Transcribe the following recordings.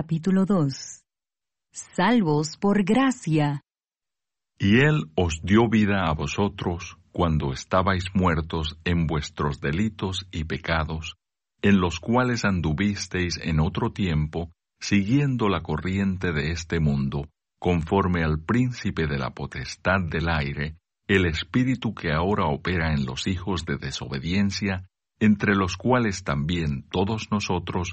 capítulo 2. Salvos por gracia. Y Él os dio vida a vosotros cuando estabais muertos en vuestros delitos y pecados, en los cuales anduvisteis en otro tiempo, siguiendo la corriente de este mundo, conforme al príncipe de la potestad del aire, el espíritu que ahora opera en los hijos de desobediencia, entre los cuales también todos nosotros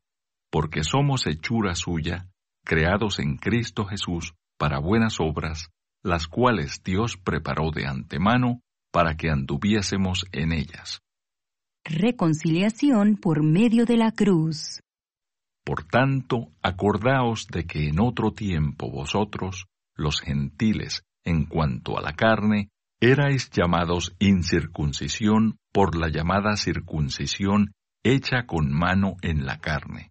porque somos hechura suya, creados en Cristo Jesús para buenas obras, las cuales Dios preparó de antemano para que anduviésemos en ellas. Reconciliación por medio de la cruz. Por tanto, acordaos de que en otro tiempo vosotros, los gentiles, en cuanto a la carne, erais llamados incircuncisión por la llamada circuncisión hecha con mano en la carne.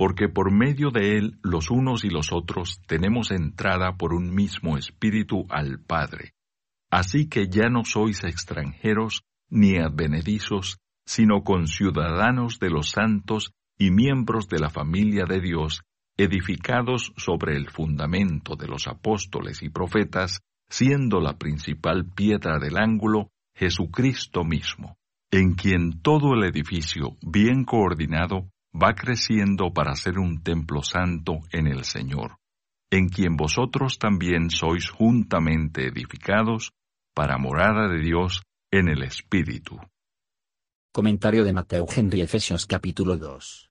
porque por medio de él los unos y los otros tenemos entrada por un mismo espíritu al Padre. Así que ya no sois extranjeros ni advenedizos, sino conciudadanos de los santos y miembros de la familia de Dios, edificados sobre el fundamento de los apóstoles y profetas, siendo la principal piedra del ángulo Jesucristo mismo, en quien todo el edificio, bien coordinado, va creciendo para ser un templo santo en el Señor, en quien vosotros también sois juntamente edificados para morada de Dios en el Espíritu. Comentario de Mateo Henry Efesios capítulo 2.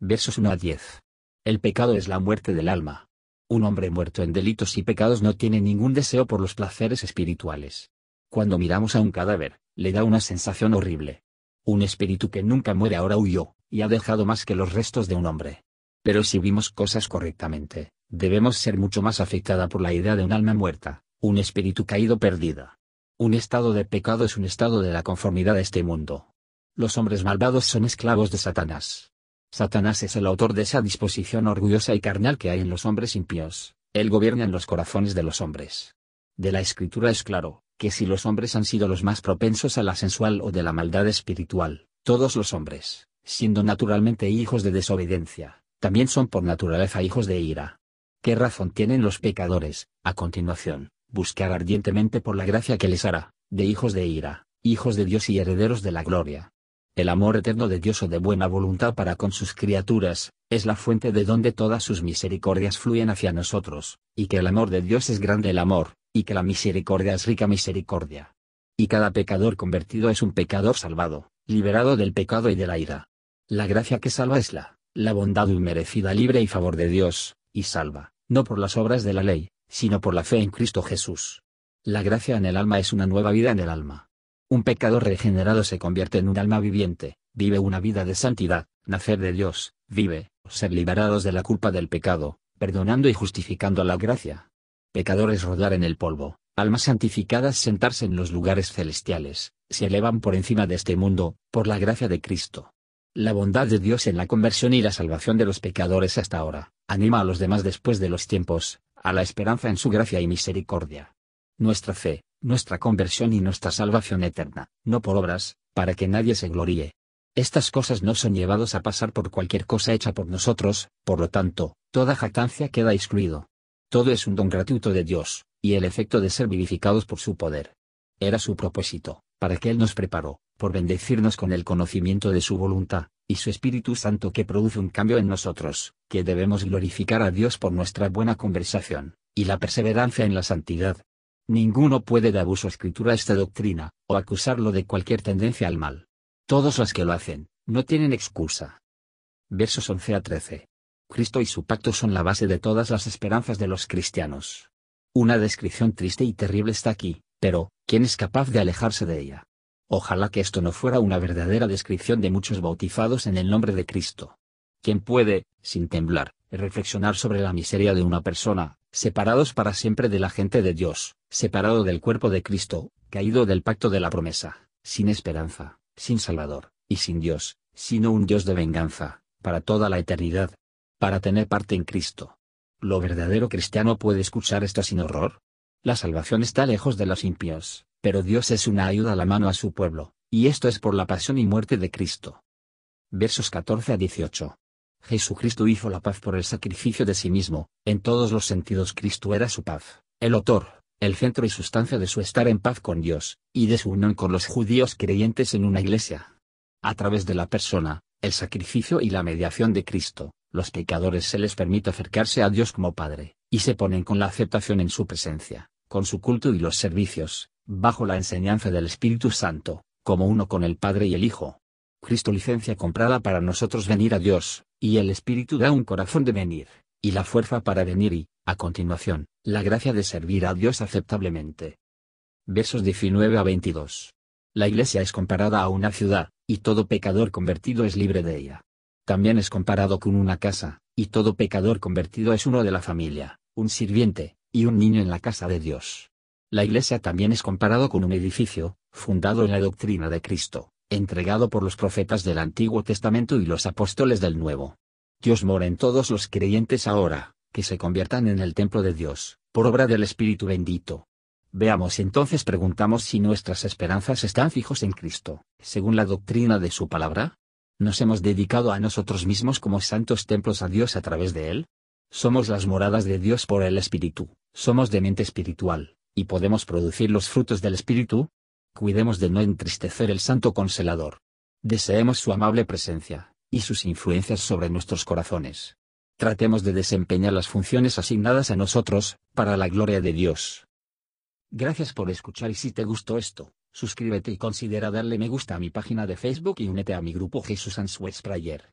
Versos 1 a 10. El pecado es la muerte del alma. Un hombre muerto en delitos y pecados no tiene ningún deseo por los placeres espirituales. Cuando miramos a un cadáver, le da una sensación horrible. Un espíritu que nunca muere ahora huyó, y ha dejado más que los restos de un hombre. Pero si vimos cosas correctamente, debemos ser mucho más afectada por la idea de un alma muerta, un espíritu caído perdida. Un estado de pecado es un estado de la conformidad a este mundo. Los hombres malvados son esclavos de Satanás. Satanás es el autor de esa disposición orgullosa y carnal que hay en los hombres impíos. Él gobierna en los corazones de los hombres. De la escritura es claro, que si los hombres han sido los más propensos a la sensual o de la maldad espiritual, todos los hombres, siendo naturalmente hijos de desobediencia, también son por naturaleza hijos de ira. ¿Qué razón tienen los pecadores, a continuación, buscar ardientemente por la gracia que les hará, de hijos de ira, hijos de Dios y herederos de la gloria? El amor eterno de Dios o de buena voluntad para con sus criaturas, es la fuente de donde todas sus misericordias fluyen hacia nosotros, y que el amor de Dios es grande el amor, y que la misericordia es rica misericordia. Y cada pecador convertido es un pecador salvado, liberado del pecado y de la ira. La gracia que salva es la, la bondad inmerecida libre y favor de Dios, y salva, no por las obras de la ley, sino por la fe en Cristo Jesús. La gracia en el alma es una nueva vida en el alma. Un pecador regenerado se convierte en un alma viviente, vive una vida de santidad, nacer de Dios, vive, ser liberados de la culpa del pecado, perdonando y justificando la gracia. Pecadores rodar en el polvo, almas santificadas sentarse en los lugares celestiales, se elevan por encima de este mundo, por la gracia de Cristo. La bondad de Dios en la conversión y la salvación de los pecadores hasta ahora, anima a los demás después de los tiempos, a la esperanza en su gracia y misericordia. Nuestra fe, nuestra conversión y nuestra salvación eterna, no por obras, para que nadie se gloríe. Estas cosas no son llevados a pasar por cualquier cosa hecha por nosotros, por lo tanto, toda jactancia queda excluido. Todo es un don gratuito de Dios, y el efecto de ser vivificados por su poder. Era su propósito, para que Él nos preparó, por bendecirnos con el conocimiento de su voluntad, y su Espíritu Santo que produce un cambio en nosotros, que debemos glorificar a Dios por nuestra buena conversación, y la perseverancia en la santidad. Ninguno puede de abuso escritura esta doctrina, o acusarlo de cualquier tendencia al mal. Todos los que lo hacen, no tienen excusa. Versos 11 a 13. Cristo y su pacto son la base de todas las esperanzas de los cristianos. Una descripción triste y terrible está aquí, pero, ¿quién es capaz de alejarse de ella? Ojalá que esto no fuera una verdadera descripción de muchos bautizados en el nombre de Cristo. ¿Quién puede, sin temblar, reflexionar sobre la miseria de una persona, separados para siempre de la gente de Dios, separado del cuerpo de Cristo, caído del pacto de la promesa, sin esperanza, sin Salvador, y sin Dios, sino un Dios de venganza, para toda la eternidad? Para tener parte en Cristo. ¿Lo verdadero cristiano puede escuchar esto sin horror? La salvación está lejos de los impíos, pero Dios es una ayuda a la mano a su pueblo, y esto es por la pasión y muerte de Cristo. Versos 14 a 18. Jesucristo hizo la paz por el sacrificio de sí mismo, en todos los sentidos Cristo era su paz, el autor, el centro y sustancia de su estar en paz con Dios, y de su unión con los judíos creyentes en una iglesia. A través de la persona, el sacrificio y la mediación de Cristo, los pecadores se les permite acercarse a Dios como Padre, y se ponen con la aceptación en su presencia, con su culto y los servicios, bajo la enseñanza del Espíritu Santo, como uno con el Padre y el Hijo. Cristo licencia comprada para nosotros venir a Dios, y el Espíritu da un corazón de venir, y la fuerza para venir y, a continuación, la gracia de servir a Dios aceptablemente. Versos 19 a 22. La iglesia es comparada a una ciudad, y todo pecador convertido es libre de ella. También es comparado con una casa, y todo pecador convertido es uno de la familia, un sirviente, y un niño en la casa de Dios. La iglesia también es comparado con un edificio, fundado en la doctrina de Cristo, entregado por los profetas del Antiguo Testamento y los apóstoles del Nuevo. Dios mora en todos los creyentes ahora, que se conviertan en el templo de Dios, por obra del Espíritu bendito. Veamos entonces preguntamos si nuestras esperanzas están fijos en Cristo, según la doctrina de su palabra. ¿Nos hemos dedicado a nosotros mismos como santos templos a Dios a través de Él? Somos las moradas de Dios por el Espíritu, somos de mente espiritual, y podemos producir los frutos del Espíritu? Cuidemos de no entristecer el Santo Consolador. Deseemos su amable presencia, y sus influencias sobre nuestros corazones. Tratemos de desempeñar las funciones asignadas a nosotros, para la gloria de Dios. Gracias por escuchar y si te gustó esto, suscríbete y considera darle me gusta a mi página de Facebook y únete a mi grupo Jesús Answers Prayer.